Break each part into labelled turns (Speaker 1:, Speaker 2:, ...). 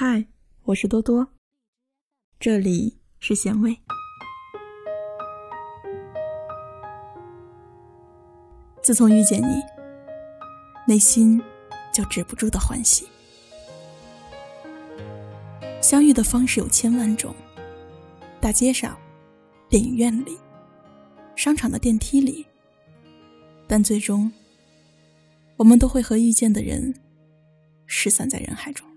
Speaker 1: 嗨，我是多多，这里是咸味。自从遇见你，内心就止不住的欢喜。相遇的方式有千万种，大街上、电影院里、商场的电梯里，但最终，我们都会和遇见的人失散在人海中。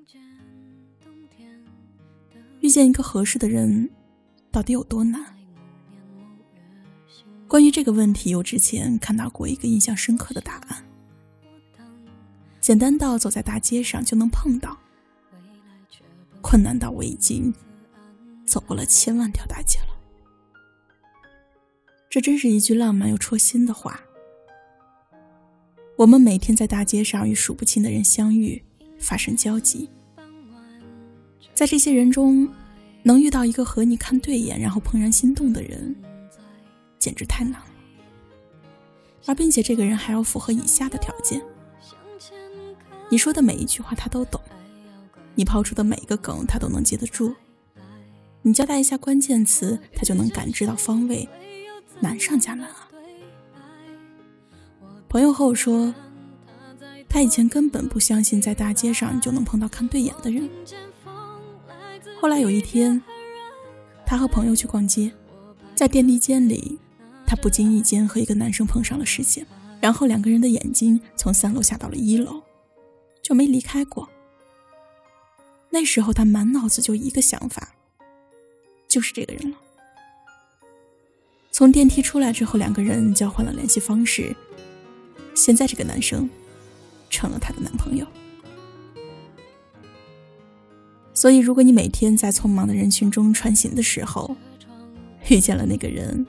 Speaker 1: 遇见一个合适的人，到底有多难？关于这个问题，我之前看到过一个印象深刻的答案，简单到走在大街上就能碰到。困难到我已经走过了千万条大街了，这真是一句浪漫又戳心的话。我们每天在大街上与数不清的人相遇，发生交集，在这些人中，能遇到一个和你看对眼，然后怦然心动的人，简直太难了。而并且这个人还要符合以下的条件：你说的每一句话他都懂。你抛出的每一个梗，他都能接得住；你交代一下关键词，他就能感知到方位，难上加难啊！朋友和我说，他以前根本不相信在大街上就能碰到看对眼的人。后来有一天，他和朋友去逛街，在电梯间里，他不经意间和一个男生碰上了视线，然后两个人的眼睛从三楼下到了一楼，就没离开过。那时候他满脑子就一个想法，就是这个人了。从电梯出来之后，两个人交换了联系方式。现在这个男生成了他的男朋友。所以，如果你每天在匆忙的人群中穿行的时候，遇见了那个人，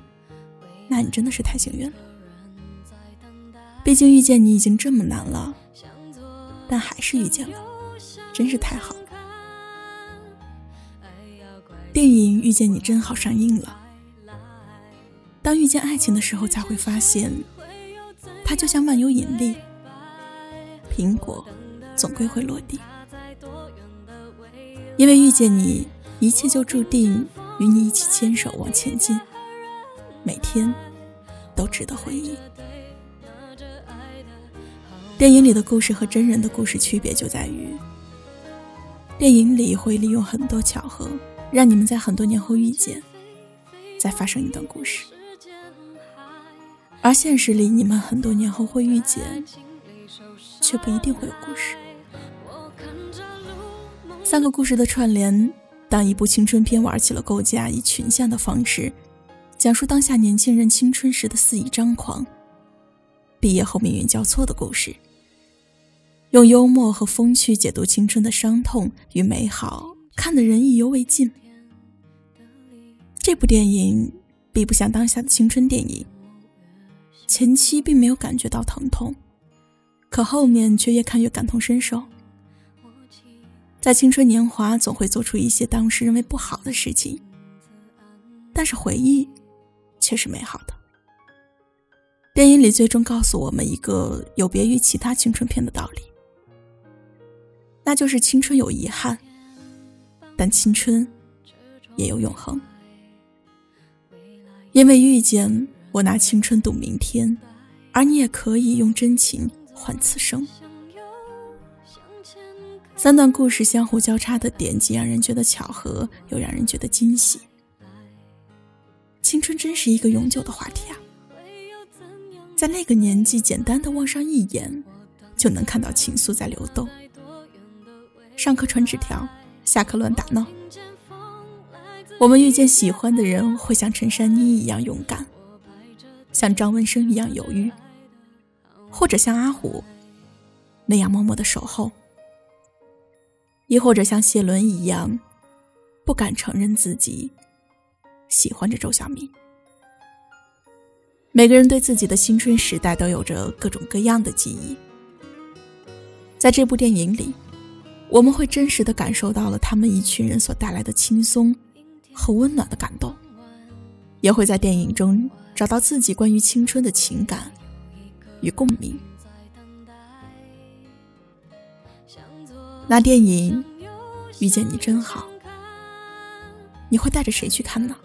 Speaker 1: 那你真的是太幸运了。毕竟遇见你已经这么难了，但还是遇见了，真是太好。电影《遇见你真好》上映了。当遇见爱情的时候，才会发现，它就像万有引力，苹果总归会落地。因为遇见你，一切就注定与你一起牵手往前进，每天都值得回忆。电影里的故事和真人的故事区别就在于，电影里会利用很多巧合。让你们在很多年后遇见，再发生一段故事。而现实里，你们很多年后会遇见，却不一定会有故事。三个故事的串联，当一部青春片玩起了构架，以群像的方式讲述当下年轻人青春时的肆意张狂，毕业后命运交错的故事，用幽默和风趣解读青春的伤痛与美好，看得人意犹未尽。这部电影比不像当下的青春电影，前期并没有感觉到疼痛，可后面却越看越感同身受。在青春年华，总会做出一些当时认为不好的事情，但是回忆却是美好的。电影里最终告诉我们一个有别于其他青春片的道理，那就是青春有遗憾，但青春也有永恒。因为遇见，我拿青春赌明天，而你也可以用真情换此生。三段故事相互交叉的点，既让人觉得巧合，又让人觉得惊喜。青春真是一个永久的话题啊！在那个年纪，简单的望上一眼，就能看到情愫在流动。上课传纸条，下课乱打闹。我们遇见喜欢的人，会像陈珊妮一样勇敢，像张文生一样犹豫，或者像阿虎那样默默的守候，亦或者像谢伦一样不敢承认自己喜欢着周小明。每个人对自己的青春时代都有着各种各样的记忆，在这部电影里，我们会真实的感受到了他们一群人所带来的轻松。和温暖的感动，也会在电影中找到自己关于青春的情感与共鸣。那电影《遇见你真好，你会带着谁去看呢？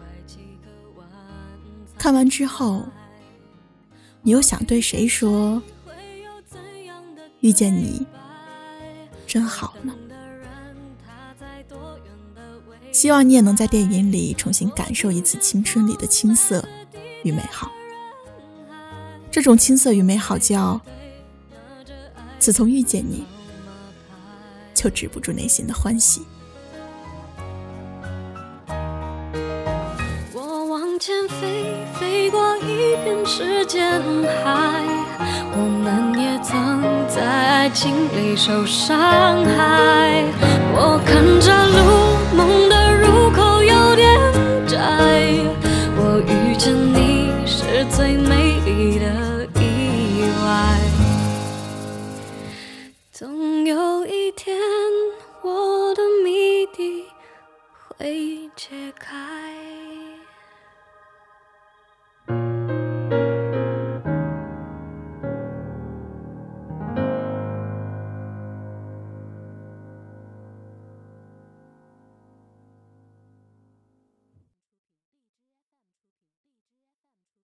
Speaker 1: 看完之后，你又想对谁说遇见你真好呢？希望你也能在电影里重新感受一次青春里的青涩与美好。这种青涩与美好，叫自从遇见你，就止不住内心的欢喜。
Speaker 2: 我往前飞，飞过一片时间海，我们也曾在爱情里受伤害。我看着路，解开。